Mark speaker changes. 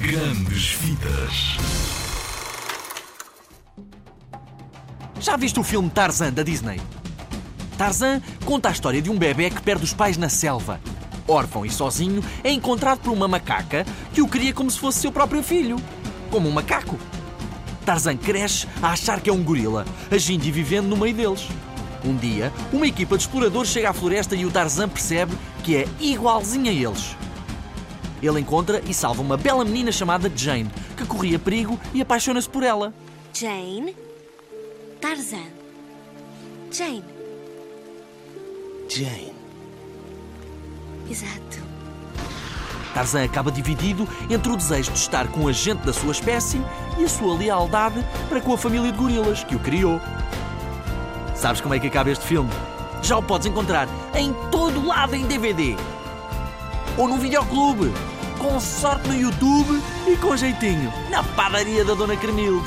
Speaker 1: Grandes Vidas.
Speaker 2: Já viste o filme Tarzan da Disney? Tarzan conta a história de um bebê que perde os pais na selva. Órfão e sozinho, é encontrado por uma macaca que o cria como se fosse seu próprio filho. Como um macaco. Tarzan cresce a achar que é um gorila, agindo e vivendo no meio deles. Um dia, uma equipa de exploradores chega à floresta e o Tarzan percebe que é igualzinho a eles. Ele encontra e salva uma bela menina chamada Jane, que corria perigo e apaixona-se por ela.
Speaker 3: Jane. Tarzan. Jane.
Speaker 4: Jane.
Speaker 3: Exato.
Speaker 2: Tarzan acaba dividido entre o desejo de estar com a gente da sua espécie e a sua lealdade para com a família de gorilas que o criou. Sabes como é que acaba este filme? Já o podes encontrar em todo lado em DVD. Ou num videoclube com sorte no YouTube e com jeitinho na padaria da Dona Cremilde.